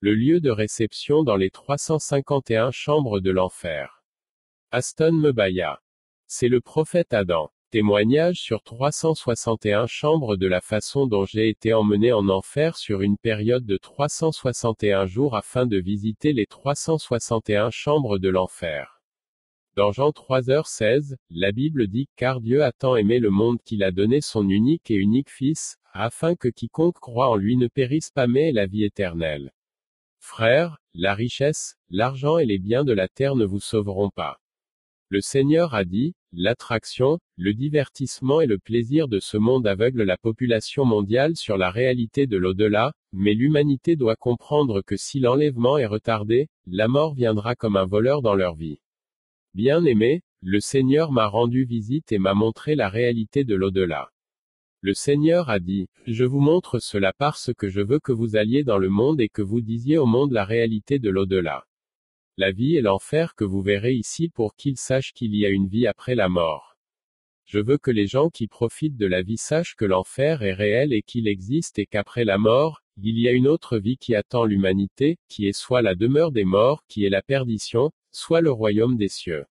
Le lieu de réception dans les 351 chambres de l'enfer. Aston Mebaya. C'est le prophète Adam. Témoignage sur 361 chambres de la façon dont j'ai été emmené en enfer sur une période de 361 jours afin de visiter les 361 chambres de l'enfer. Dans Jean 3h16, la Bible dit car Dieu a tant aimé le monde qu'il a donné son unique et unique Fils, afin que quiconque croit en lui ne périsse pas mais la vie éternelle. Frères, la richesse, l'argent et les biens de la terre ne vous sauveront pas. Le Seigneur a dit, l'attraction, le divertissement et le plaisir de ce monde aveuglent la population mondiale sur la réalité de l'au-delà, mais l'humanité doit comprendre que si l'enlèvement est retardé, la mort viendra comme un voleur dans leur vie. Bien aimé, le Seigneur m'a rendu visite et m'a montré la réalité de l'au-delà. Le Seigneur a dit, Je vous montre cela parce que je veux que vous alliez dans le monde et que vous disiez au monde la réalité de l'au-delà la vie et l'enfer que vous verrez ici pour qu'ils sachent qu'il y a une vie après la mort. Je veux que les gens qui profitent de la vie sachent que l'enfer est réel et qu'il existe et qu'après la mort, il y a une autre vie qui attend l'humanité, qui est soit la demeure des morts, qui est la perdition, soit le royaume des cieux.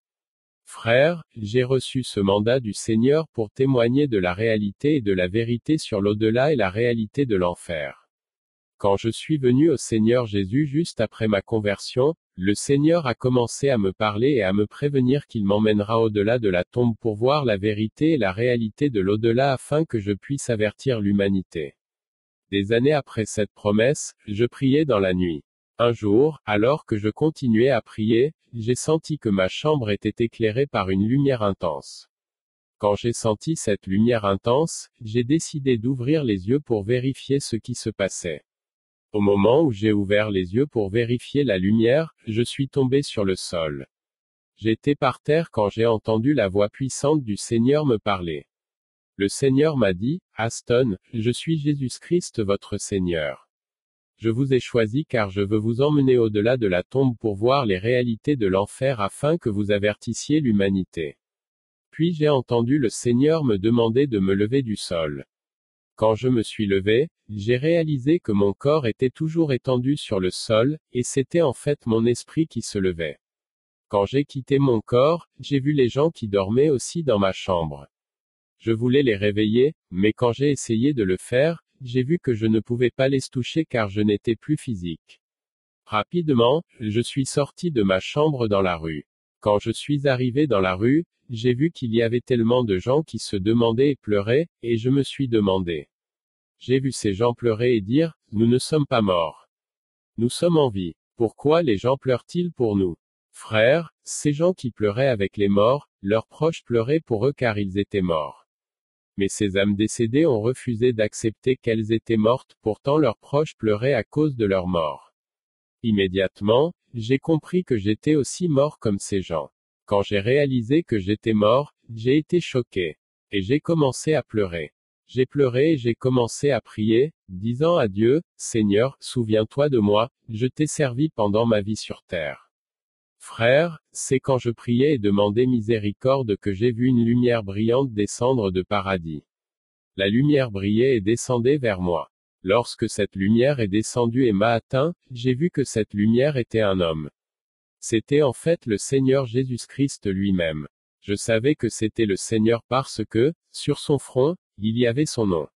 Frères, j'ai reçu ce mandat du Seigneur pour témoigner de la réalité et de la vérité sur l'au-delà et la réalité de l'enfer. Quand je suis venu au Seigneur Jésus juste après ma conversion, le Seigneur a commencé à me parler et à me prévenir qu'il m'emmènera au-delà de la tombe pour voir la vérité et la réalité de l'au-delà afin que je puisse avertir l'humanité. Des années après cette promesse, je priais dans la nuit. Un jour, alors que je continuais à prier, j'ai senti que ma chambre était éclairée par une lumière intense. Quand j'ai senti cette lumière intense, j'ai décidé d'ouvrir les yeux pour vérifier ce qui se passait. Au moment où j'ai ouvert les yeux pour vérifier la lumière, je suis tombé sur le sol. J'étais par terre quand j'ai entendu la voix puissante du Seigneur me parler. Le Seigneur m'a dit, Aston, je suis Jésus-Christ votre Seigneur. Je vous ai choisi car je veux vous emmener au-delà de la tombe pour voir les réalités de l'enfer afin que vous avertissiez l'humanité. Puis j'ai entendu le Seigneur me demander de me lever du sol. Quand je me suis levé, j'ai réalisé que mon corps était toujours étendu sur le sol, et c'était en fait mon esprit qui se levait. Quand j'ai quitté mon corps, j'ai vu les gens qui dormaient aussi dans ma chambre. Je voulais les réveiller, mais quand j'ai essayé de le faire, j'ai vu que je ne pouvais pas les toucher car je n'étais plus physique. Rapidement, je suis sorti de ma chambre dans la rue. Quand je suis arrivé dans la rue, j'ai vu qu'il y avait tellement de gens qui se demandaient et pleuraient, et je me suis demandé. J'ai vu ces gens pleurer et dire, nous ne sommes pas morts. Nous sommes en vie. Pourquoi les gens pleurent-ils pour nous? Frères, ces gens qui pleuraient avec les morts, leurs proches pleuraient pour eux car ils étaient morts. Mais ces âmes décédées ont refusé d'accepter qu'elles étaient mortes, pourtant leurs proches pleuraient à cause de leur mort. Immédiatement, j'ai compris que j'étais aussi mort comme ces gens. Quand j'ai réalisé que j'étais mort, j'ai été choqué. Et j'ai commencé à pleurer. J'ai pleuré et j'ai commencé à prier, disant à Dieu, Seigneur, souviens-toi de moi, je t'ai servi pendant ma vie sur terre. Frère, c'est quand je priais et demandais miséricorde que j'ai vu une lumière brillante descendre de paradis. La lumière brillait et descendait vers moi. Lorsque cette lumière est descendue et m'a atteint, j'ai vu que cette lumière était un homme. C'était en fait le Seigneur Jésus-Christ lui-même. Je savais que c'était le Seigneur parce que, sur son front, il y avait son nom.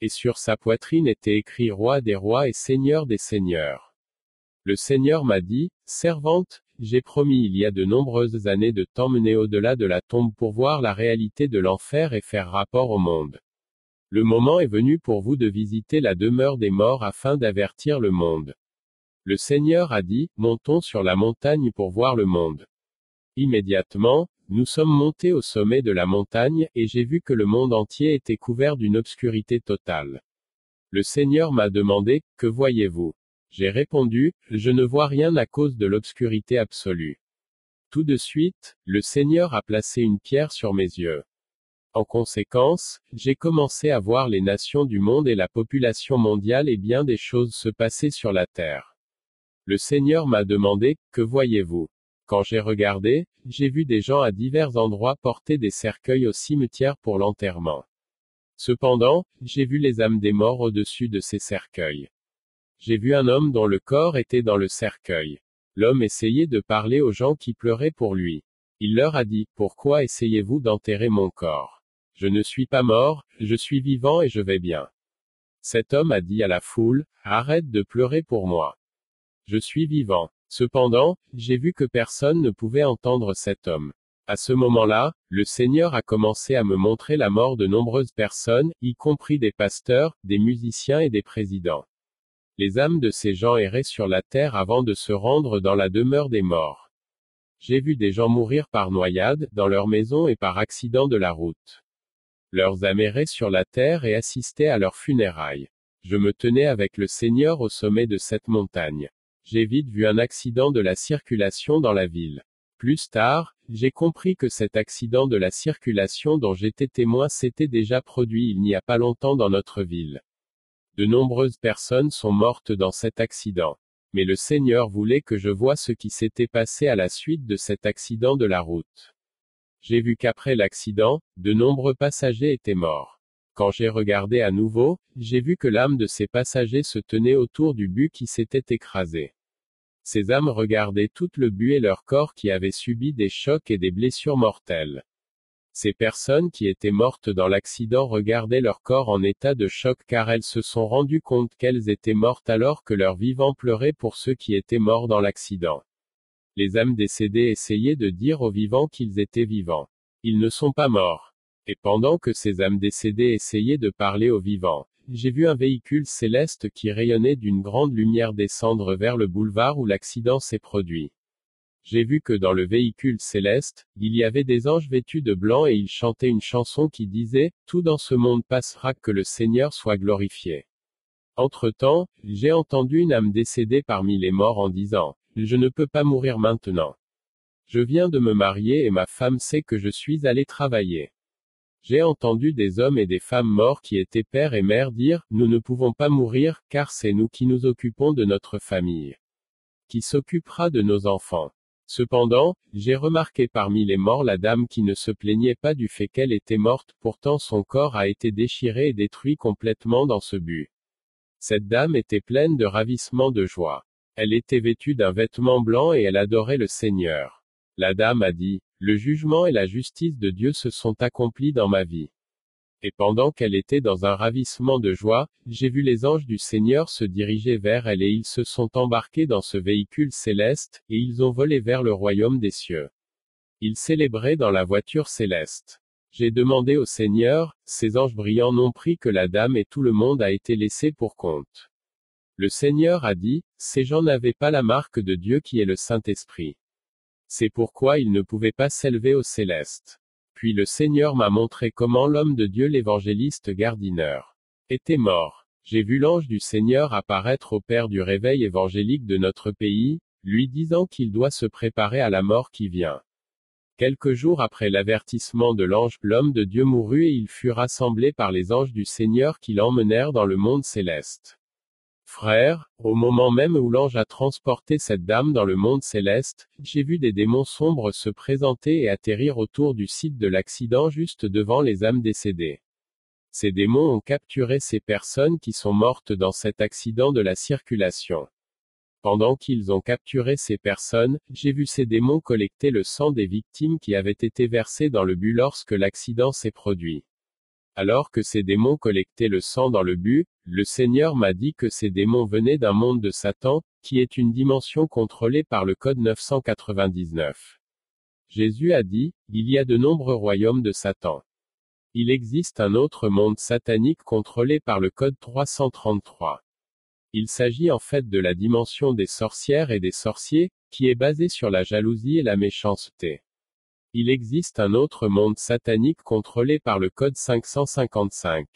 Et sur sa poitrine était écrit Roi des rois et Seigneur des seigneurs. Le Seigneur m'a dit, Servante, j'ai promis il y a de nombreuses années de t'emmener au-delà de la tombe pour voir la réalité de l'enfer et faire rapport au monde. Le moment est venu pour vous de visiter la demeure des morts afin d'avertir le monde. Le Seigneur a dit, montons sur la montagne pour voir le monde. Immédiatement, nous sommes montés au sommet de la montagne, et j'ai vu que le monde entier était couvert d'une obscurité totale. Le Seigneur m'a demandé, que voyez-vous? J'ai répondu, je ne vois rien à cause de l'obscurité absolue. Tout de suite, le Seigneur a placé une pierre sur mes yeux. En conséquence, j'ai commencé à voir les nations du monde et la population mondiale et bien des choses se passer sur la terre. Le Seigneur m'a demandé, que voyez-vous? Quand j'ai regardé, j'ai vu des gens à divers endroits porter des cercueils au cimetière pour l'enterrement. Cependant, j'ai vu les âmes des morts au-dessus de ces cercueils. J'ai vu un homme dont le corps était dans le cercueil. L'homme essayait de parler aux gens qui pleuraient pour lui. Il leur a dit, Pourquoi essayez-vous d'enterrer mon corps? Je ne suis pas mort, je suis vivant et je vais bien. Cet homme a dit à la foule, Arrête de pleurer pour moi. Je suis vivant. Cependant, j'ai vu que personne ne pouvait entendre cet homme. À ce moment-là, le Seigneur a commencé à me montrer la mort de nombreuses personnes, y compris des pasteurs, des musiciens et des présidents. Les âmes de ces gens erraient sur la terre avant de se rendre dans la demeure des morts. J'ai vu des gens mourir par noyade, dans leur maison et par accident de la route. Leurs âmes erraient sur la terre et assistaient à leurs funérailles. Je me tenais avec le Seigneur au sommet de cette montagne. J'ai vite vu un accident de la circulation dans la ville. Plus tard, j'ai compris que cet accident de la circulation dont j'étais témoin s'était déjà produit il n'y a pas longtemps dans notre ville. De nombreuses personnes sont mortes dans cet accident. Mais le Seigneur voulait que je voie ce qui s'était passé à la suite de cet accident de la route. J'ai vu qu'après l'accident, de nombreux passagers étaient morts. Quand j'ai regardé à nouveau, j'ai vu que l'âme de ces passagers se tenait autour du but qui s'était écrasé. Ces âmes regardaient tout le but et leur corps qui avaient subi des chocs et des blessures mortelles. Ces personnes qui étaient mortes dans l'accident regardaient leur corps en état de choc car elles se sont rendues compte qu'elles étaient mortes alors que leurs vivants pleuraient pour ceux qui étaient morts dans l'accident. Les âmes décédées essayaient de dire aux vivants qu'ils étaient vivants. Ils ne sont pas morts. Et pendant que ces âmes décédées essayaient de parler aux vivants, j'ai vu un véhicule céleste qui rayonnait d'une grande lumière descendre vers le boulevard où l'accident s'est produit. J'ai vu que dans le véhicule céleste, il y avait des anges vêtus de blanc et ils chantaient une chanson qui disait, Tout dans ce monde passera que le Seigneur soit glorifié. Entre-temps, j'ai entendu une âme décédée parmi les morts en disant, Je ne peux pas mourir maintenant. Je viens de me marier et ma femme sait que je suis allé travailler. J'ai entendu des hommes et des femmes morts qui étaient père et mère dire, Nous ne pouvons pas mourir, car c'est nous qui nous occupons de notre famille. Qui s'occupera de nos enfants. Cependant, j'ai remarqué parmi les morts la dame qui ne se plaignait pas du fait qu'elle était morte, pourtant son corps a été déchiré et détruit complètement dans ce but. Cette dame était pleine de ravissement de joie. Elle était vêtue d'un vêtement blanc et elle adorait le Seigneur. La dame a dit, le jugement et la justice de Dieu se sont accomplis dans ma vie. Et pendant qu'elle était dans un ravissement de joie, j'ai vu les anges du Seigneur se diriger vers elle et ils se sont embarqués dans ce véhicule céleste, et ils ont volé vers le royaume des cieux. Ils célébraient dans la voiture céleste. J'ai demandé au Seigneur, ces anges brillants n'ont pris que la dame et tout le monde a été laissé pour compte. Le Seigneur a dit, ces gens n'avaient pas la marque de Dieu qui est le Saint-Esprit. C'est pourquoi il ne pouvait pas s'élever au céleste. Puis le Seigneur m'a montré comment l'homme de Dieu l'évangéliste Gardiner était mort. J'ai vu l'ange du Seigneur apparaître au Père du réveil évangélique de notre pays, lui disant qu'il doit se préparer à la mort qui vient. Quelques jours après l'avertissement de l'ange, l'homme de Dieu mourut et il fut rassemblé par les anges du Seigneur qui l'emmenèrent dans le monde céleste. Frère, au moment même où l'ange a transporté cette dame dans le monde céleste, j'ai vu des démons sombres se présenter et atterrir autour du site de l'accident juste devant les âmes décédées. Ces démons ont capturé ces personnes qui sont mortes dans cet accident de la circulation. Pendant qu'ils ont capturé ces personnes, j'ai vu ces démons collecter le sang des victimes qui avaient été versées dans le but lorsque l'accident s'est produit. Alors que ces démons collectaient le sang dans le but, le Seigneur m'a dit que ces démons venaient d'un monde de Satan, qui est une dimension contrôlée par le Code 999. Jésus a dit, il y a de nombreux royaumes de Satan. Il existe un autre monde satanique contrôlé par le Code 333. Il s'agit en fait de la dimension des sorcières et des sorciers, qui est basée sur la jalousie et la méchanceté. Il existe un autre monde satanique contrôlé par le code 555.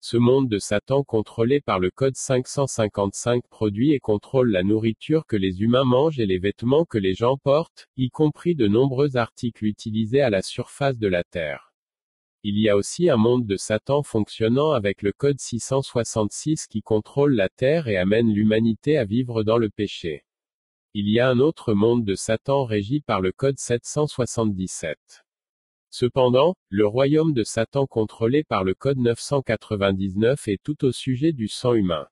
Ce monde de Satan contrôlé par le code 555 produit et contrôle la nourriture que les humains mangent et les vêtements que les gens portent, y compris de nombreux articles utilisés à la surface de la Terre. Il y a aussi un monde de Satan fonctionnant avec le code 666 qui contrôle la Terre et amène l'humanité à vivre dans le péché. Il y a un autre monde de Satan régi par le Code 777. Cependant, le royaume de Satan contrôlé par le Code 999 est tout au sujet du sang humain.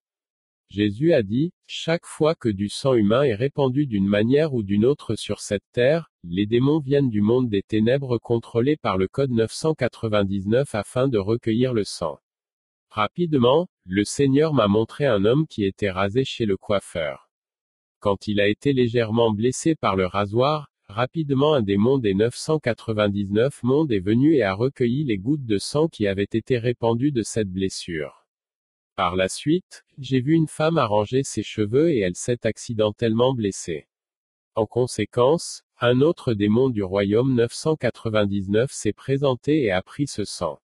Jésus a dit, chaque fois que du sang humain est répandu d'une manière ou d'une autre sur cette terre, les démons viennent du monde des ténèbres contrôlés par le code 999 afin de recueillir le sang. Rapidement, le Seigneur m'a montré un homme qui était rasé chez le coiffeur. Quand il a été légèrement blessé par le rasoir, rapidement un démon des 999 mondes est venu et a recueilli les gouttes de sang qui avaient été répandues de cette blessure. Par la suite, j'ai vu une femme arranger ses cheveux et elle s'est accidentellement blessée. En conséquence, un autre démon du royaume 999 s'est présenté et a pris ce sang.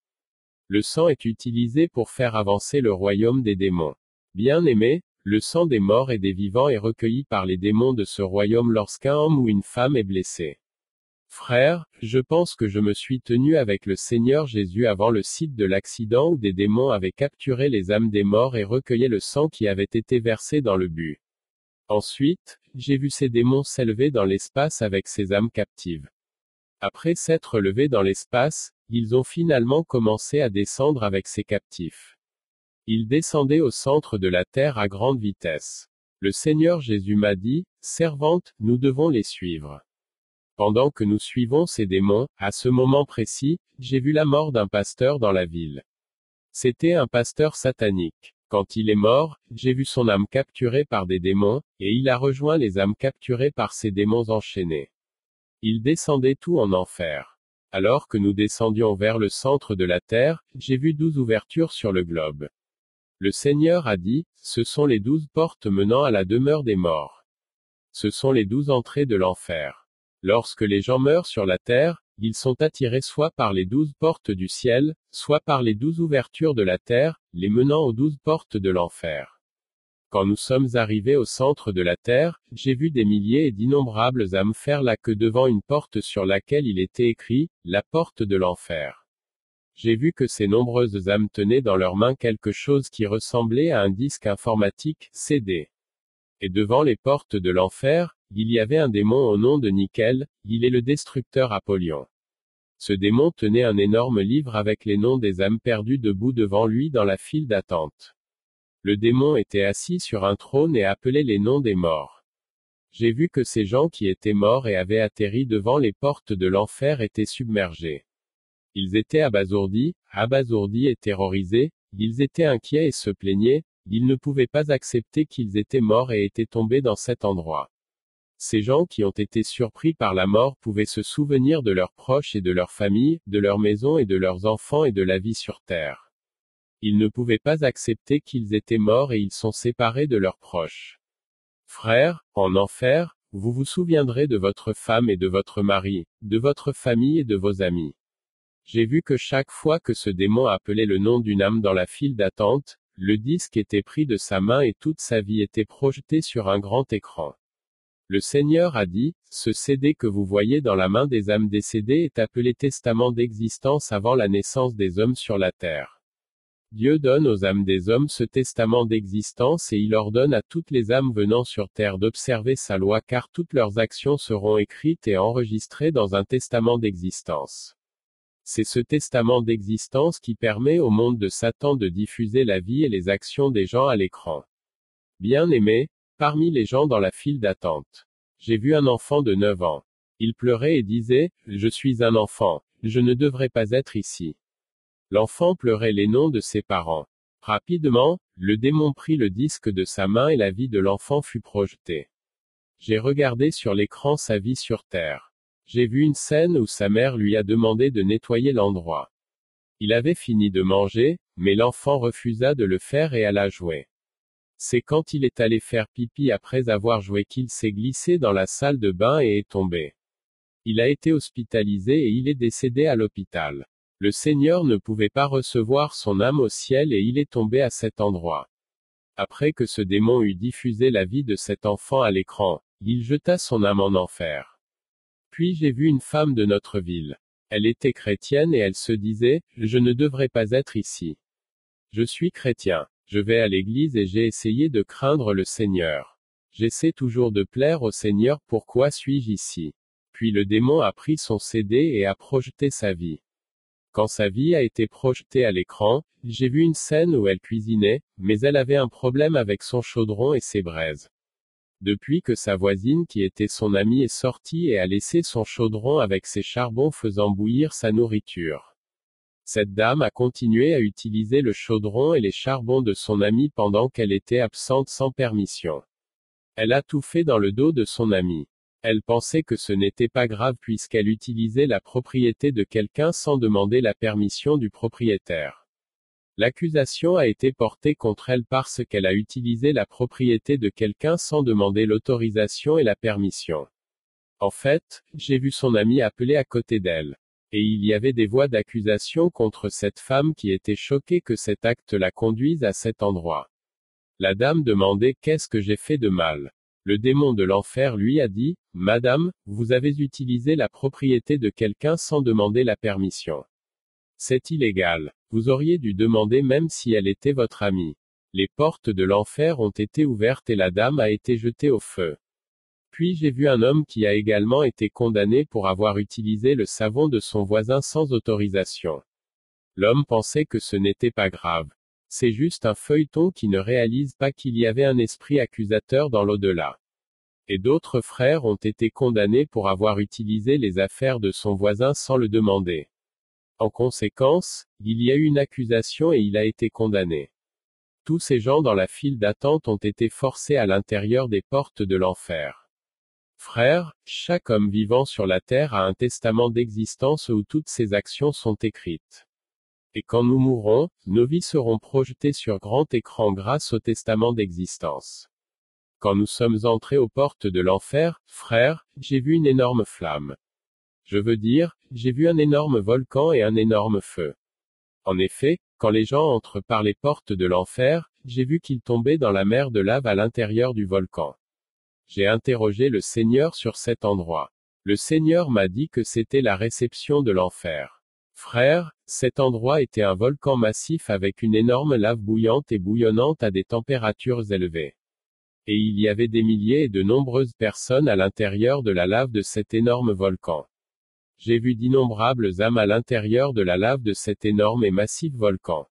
Le sang est utilisé pour faire avancer le royaume des démons. Bien aimé, le sang des morts et des vivants est recueilli par les démons de ce royaume lorsqu'un homme ou une femme est blessé. Frère, je pense que je me suis tenu avec le Seigneur Jésus avant le site de l'accident où des démons avaient capturé les âmes des morts et recueilli le sang qui avait été versé dans le but. Ensuite, j'ai vu ces démons s'élever dans l'espace avec ces âmes captives. Après s'être levés dans l'espace, ils ont finalement commencé à descendre avec ces captifs. Ils descendaient au centre de la terre à grande vitesse. Le Seigneur Jésus m'a dit, Servante, nous devons les suivre. Pendant que nous suivons ces démons, à ce moment précis, j'ai vu la mort d'un pasteur dans la ville. C'était un pasteur satanique. Quand il est mort, j'ai vu son âme capturée par des démons, et il a rejoint les âmes capturées par ces démons enchaînés. Il descendait tout en enfer. Alors que nous descendions vers le centre de la Terre, j'ai vu douze ouvertures sur le globe. Le Seigneur a dit, ce sont les douze portes menant à la demeure des morts. Ce sont les douze entrées de l'enfer. Lorsque les gens meurent sur la terre, ils sont attirés soit par les douze portes du ciel, soit par les douze ouvertures de la terre, les menant aux douze portes de l'enfer. Quand nous sommes arrivés au centre de la terre, j'ai vu des milliers et d'innombrables âmes faire la queue devant une porte sur laquelle il était écrit, la porte de l'enfer. J'ai vu que ces nombreuses âmes tenaient dans leurs mains quelque chose qui ressemblait à un disque informatique, CD. Et devant les portes de l'enfer, il y avait un démon au nom de Nickel, il est le destructeur Apollyon. Ce démon tenait un énorme livre avec les noms des âmes perdues debout devant lui dans la file d'attente. Le démon était assis sur un trône et appelait les noms des morts. J'ai vu que ces gens qui étaient morts et avaient atterri devant les portes de l'enfer étaient submergés. Ils étaient abasourdis, abasourdis et terrorisés, ils étaient inquiets et se plaignaient, ils ne pouvaient pas accepter qu'ils étaient morts et étaient tombés dans cet endroit. Ces gens qui ont été surpris par la mort pouvaient se souvenir de leurs proches et de leurs familles, de leur maison et de leurs enfants et de la vie sur terre. Ils ne pouvaient pas accepter qu'ils étaient morts et ils sont séparés de leurs proches. Frères, en enfer, vous vous souviendrez de votre femme et de votre mari, de votre famille et de vos amis. J'ai vu que chaque fois que ce démon appelait le nom d'une âme dans la file d'attente, le disque était pris de sa main et toute sa vie était projetée sur un grand écran. Le Seigneur a dit, ce CD que vous voyez dans la main des âmes décédées est appelé testament d'existence avant la naissance des hommes sur la terre. Dieu donne aux âmes des hommes ce testament d'existence et il ordonne à toutes les âmes venant sur terre d'observer sa loi car toutes leurs actions seront écrites et enregistrées dans un testament d'existence. C'est ce testament d'existence qui permet au monde de Satan de diffuser la vie et les actions des gens à l'écran. Bien aimé, parmi les gens dans la file d'attente. J'ai vu un enfant de 9 ans. Il pleurait et disait, Je suis un enfant, je ne devrais pas être ici. L'enfant pleurait les noms de ses parents. Rapidement, le démon prit le disque de sa main et la vie de l'enfant fut projetée. J'ai regardé sur l'écran sa vie sur Terre. J'ai vu une scène où sa mère lui a demandé de nettoyer l'endroit. Il avait fini de manger, mais l'enfant refusa de le faire et alla jouer. C'est quand il est allé faire pipi après avoir joué qu'il s'est glissé dans la salle de bain et est tombé. Il a été hospitalisé et il est décédé à l'hôpital. Le Seigneur ne pouvait pas recevoir son âme au ciel et il est tombé à cet endroit. Après que ce démon eut diffusé la vie de cet enfant à l'écran, il jeta son âme en enfer. Puis j'ai vu une femme de notre ville. Elle était chrétienne et elle se disait, je ne devrais pas être ici. Je suis chrétien. Je vais à l'église et j'ai essayé de craindre le Seigneur. J'essaie toujours de plaire au Seigneur, pourquoi suis-je ici? Puis le démon a pris son CD et a projeté sa vie. Quand sa vie a été projetée à l'écran, j'ai vu une scène où elle cuisinait, mais elle avait un problème avec son chaudron et ses braises. Depuis que sa voisine qui était son amie est sortie et a laissé son chaudron avec ses charbons faisant bouillir sa nourriture. Cette dame a continué à utiliser le chaudron et les charbons de son amie pendant qu'elle était absente sans permission. Elle a tout fait dans le dos de son amie. Elle pensait que ce n'était pas grave puisqu'elle utilisait la propriété de quelqu'un sans demander la permission du propriétaire. L'accusation a été portée contre elle parce qu'elle a utilisé la propriété de quelqu'un sans demander l'autorisation et la permission. En fait, j'ai vu son ami appeler à côté d'elle. Et il y avait des voix d'accusation contre cette femme qui était choquée que cet acte la conduise à cet endroit. La dame demandait qu'est-ce que j'ai fait de mal? Le démon de l'enfer lui a dit, Madame, vous avez utilisé la propriété de quelqu'un sans demander la permission. C'est illégal. Vous auriez dû demander même si elle était votre amie. Les portes de l'enfer ont été ouvertes et la dame a été jetée au feu. Puis j'ai vu un homme qui a également été condamné pour avoir utilisé le savon de son voisin sans autorisation. L'homme pensait que ce n'était pas grave. C'est juste un feuilleton qui ne réalise pas qu'il y avait un esprit accusateur dans l'au-delà. Et d'autres frères ont été condamnés pour avoir utilisé les affaires de son voisin sans le demander. En conséquence, il y a eu une accusation et il a été condamné. Tous ces gens dans la file d'attente ont été forcés à l'intérieur des portes de l'enfer. Frères, chaque homme vivant sur la terre a un testament d'existence où toutes ses actions sont écrites. Et quand nous mourrons, nos vies seront projetées sur grand écran grâce au testament d'existence. Quand nous sommes entrés aux portes de l'enfer, frère, j'ai vu une énorme flamme. Je veux dire, j'ai vu un énorme volcan et un énorme feu. En effet, quand les gens entrent par les portes de l'enfer, j'ai vu qu'ils tombaient dans la mer de lave à l'intérieur du volcan. J'ai interrogé le Seigneur sur cet endroit. Le Seigneur m'a dit que c'était la réception de l'enfer. Frère, cet endroit était un volcan massif avec une énorme lave bouillante et bouillonnante à des températures élevées. Et il y avait des milliers et de nombreuses personnes à l'intérieur de la lave de cet énorme volcan. J'ai vu d'innombrables âmes à l'intérieur de la lave de cet énorme et massif volcan.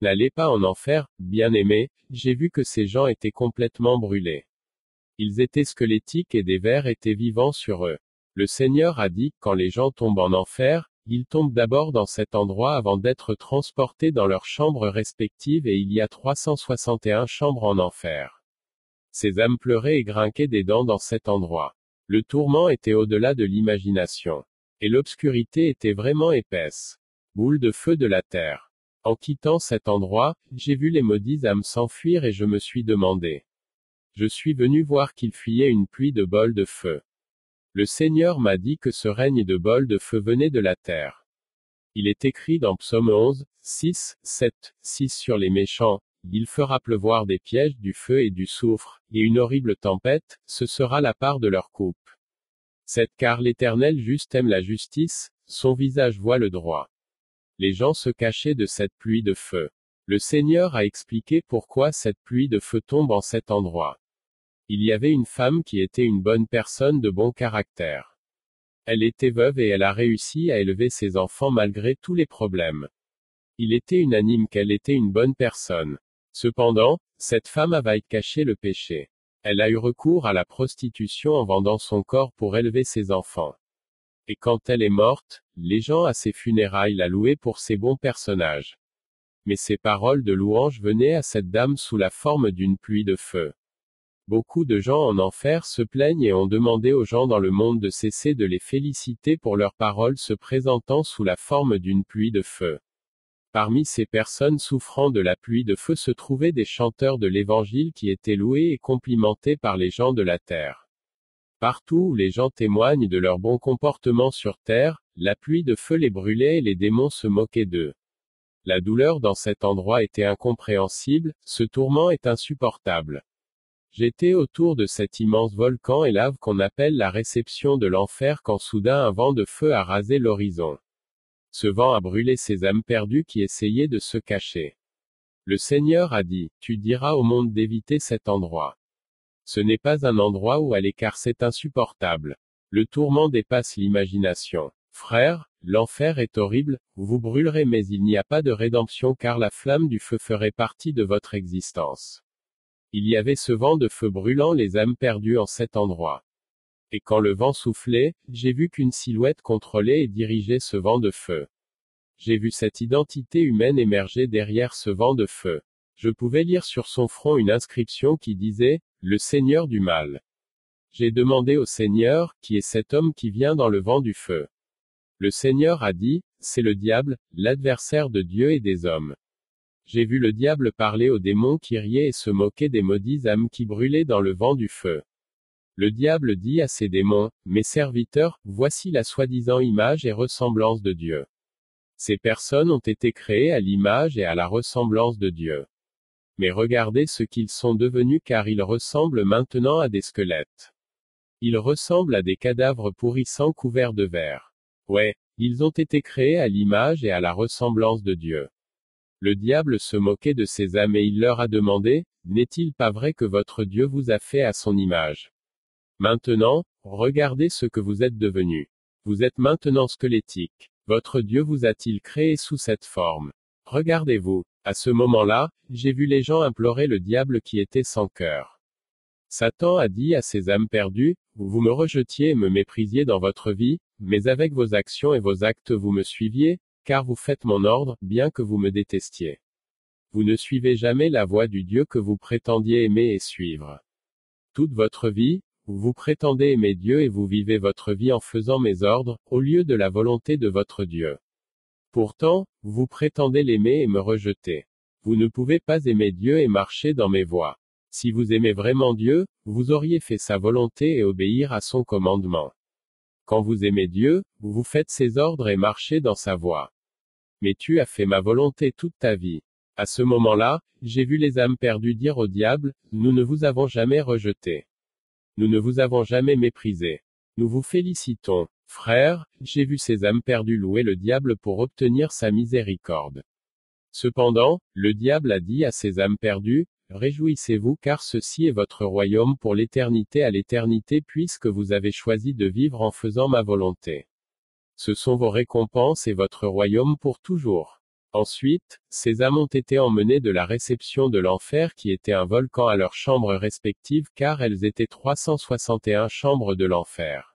N'allez pas en enfer, bien-aimés, j'ai vu que ces gens étaient complètement brûlés. Ils étaient squelettiques et des vers étaient vivants sur eux. Le Seigneur a dit, quand les gens tombent en enfer, ils tombent d'abord dans cet endroit avant d'être transportés dans leurs chambres respectives et il y a 361 chambres en enfer. Ces âmes pleuraient et grinquaient des dents dans cet endroit. Le tourment était au-delà de l'imagination. Et l'obscurité était vraiment épaisse. Boule de feu de la terre. En quittant cet endroit, j'ai vu les maudits âmes s'enfuir et je me suis demandé. Je suis venu voir qu'ils fuyaient une pluie de bols de feu. Le Seigneur m'a dit que ce règne de bol de feu venait de la terre. Il est écrit dans Psaume 11, 6, 7, 6 sur les méchants, il fera pleuvoir des pièges, du feu et du soufre, et une horrible tempête, ce sera la part de leur coupe. 7 car l'Éternel juste aime la justice, son visage voit le droit. Les gens se cachaient de cette pluie de feu. Le Seigneur a expliqué pourquoi cette pluie de feu tombe en cet endroit. Il y avait une femme qui était une bonne personne de bon caractère. Elle était veuve et elle a réussi à élever ses enfants malgré tous les problèmes. Il était unanime qu'elle était une bonne personne. Cependant, cette femme avait caché le péché. Elle a eu recours à la prostitution en vendant son corps pour élever ses enfants. Et quand elle est morte, les gens à ses funérailles la louaient pour ses bons personnages. Mais ces paroles de louange venaient à cette dame sous la forme d'une pluie de feu. Beaucoup de gens en enfer se plaignent et ont demandé aux gens dans le monde de cesser de les féliciter pour leurs paroles se présentant sous la forme d'une pluie de feu. Parmi ces personnes souffrant de la pluie de feu se trouvaient des chanteurs de l'Évangile qui étaient loués et complimentés par les gens de la terre. Partout où les gens témoignent de leur bon comportement sur terre, la pluie de feu les brûlait et les démons se moquaient d'eux. La douleur dans cet endroit était incompréhensible, ce tourment est insupportable. J'étais autour de cet immense volcan et lave qu'on appelle la réception de l'enfer quand soudain un vent de feu a rasé l'horizon. Ce vent a brûlé ces âmes perdues qui essayaient de se cacher. Le Seigneur a dit, Tu diras au monde d'éviter cet endroit. Ce n'est pas un endroit où aller car c'est insupportable. Le tourment dépasse l'imagination. Frère, l'enfer est horrible, vous brûlerez mais il n'y a pas de rédemption car la flamme du feu ferait partie de votre existence. Il y avait ce vent de feu brûlant les âmes perdues en cet endroit. Et quand le vent soufflait, j'ai vu qu'une silhouette contrôlait et dirigeait ce vent de feu. J'ai vu cette identité humaine émerger derrière ce vent de feu. Je pouvais lire sur son front une inscription qui disait, Le Seigneur du mal. J'ai demandé au Seigneur, qui est cet homme qui vient dans le vent du feu. Le Seigneur a dit, c'est le diable, l'adversaire de Dieu et des hommes. J'ai vu le diable parler aux démons qui riaient et se moquaient des maudits âmes qui brûlaient dans le vent du feu. Le diable dit à ses démons, Mes serviteurs, voici la soi-disant image et ressemblance de Dieu. Ces personnes ont été créées à l'image et à la ressemblance de Dieu. Mais regardez ce qu'ils sont devenus car ils ressemblent maintenant à des squelettes. Ils ressemblent à des cadavres pourrissants couverts de verre. Ouais, ils ont été créés à l'image et à la ressemblance de Dieu. Le diable se moquait de ces âmes et il leur a demandé, N'est-il pas vrai que votre Dieu vous a fait à son image? Maintenant, regardez ce que vous êtes devenus. Vous êtes maintenant squelettique. Votre Dieu vous a-t-il créé sous cette forme? Regardez-vous. À ce moment-là, j'ai vu les gens implorer le diable qui était sans cœur. Satan a dit à ces âmes perdues, vous me rejetiez et me méprisiez dans votre vie, mais avec vos actions et vos actes vous me suiviez, car vous faites mon ordre, bien que vous me détestiez. Vous ne suivez jamais la voie du Dieu que vous prétendiez aimer et suivre. Toute votre vie, vous prétendez aimer Dieu et vous vivez votre vie en faisant mes ordres, au lieu de la volonté de votre Dieu. Pourtant, vous prétendez l'aimer et me rejeter. Vous ne pouvez pas aimer Dieu et marcher dans mes voies. Si vous aimez vraiment Dieu, vous auriez fait sa volonté et obéir à son commandement. Quand vous aimez Dieu, vous faites ses ordres et marchez dans sa voie. Mais tu as fait ma volonté toute ta vie. À ce moment-là, j'ai vu les âmes perdues dire au diable, nous ne vous avons jamais rejeté. Nous ne vous avons jamais méprisé. Nous vous félicitons. Frère, j'ai vu ces âmes perdues louer le diable pour obtenir sa miséricorde. Cependant, le diable a dit à ces âmes perdues, Réjouissez-vous car ceci est votre royaume pour l'éternité à l'éternité puisque vous avez choisi de vivre en faisant ma volonté. Ce sont vos récompenses et votre royaume pour toujours. Ensuite, ces âmes ont été emmenées de la réception de l'enfer qui était un volcan à leurs chambres respectives car elles étaient 361 chambres de l'enfer.